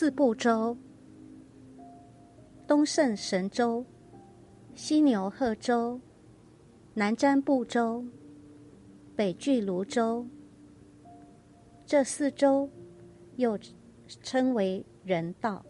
四部洲：东胜神州、西牛贺州、南瞻部洲、北俱泸州。这四州又称为人道。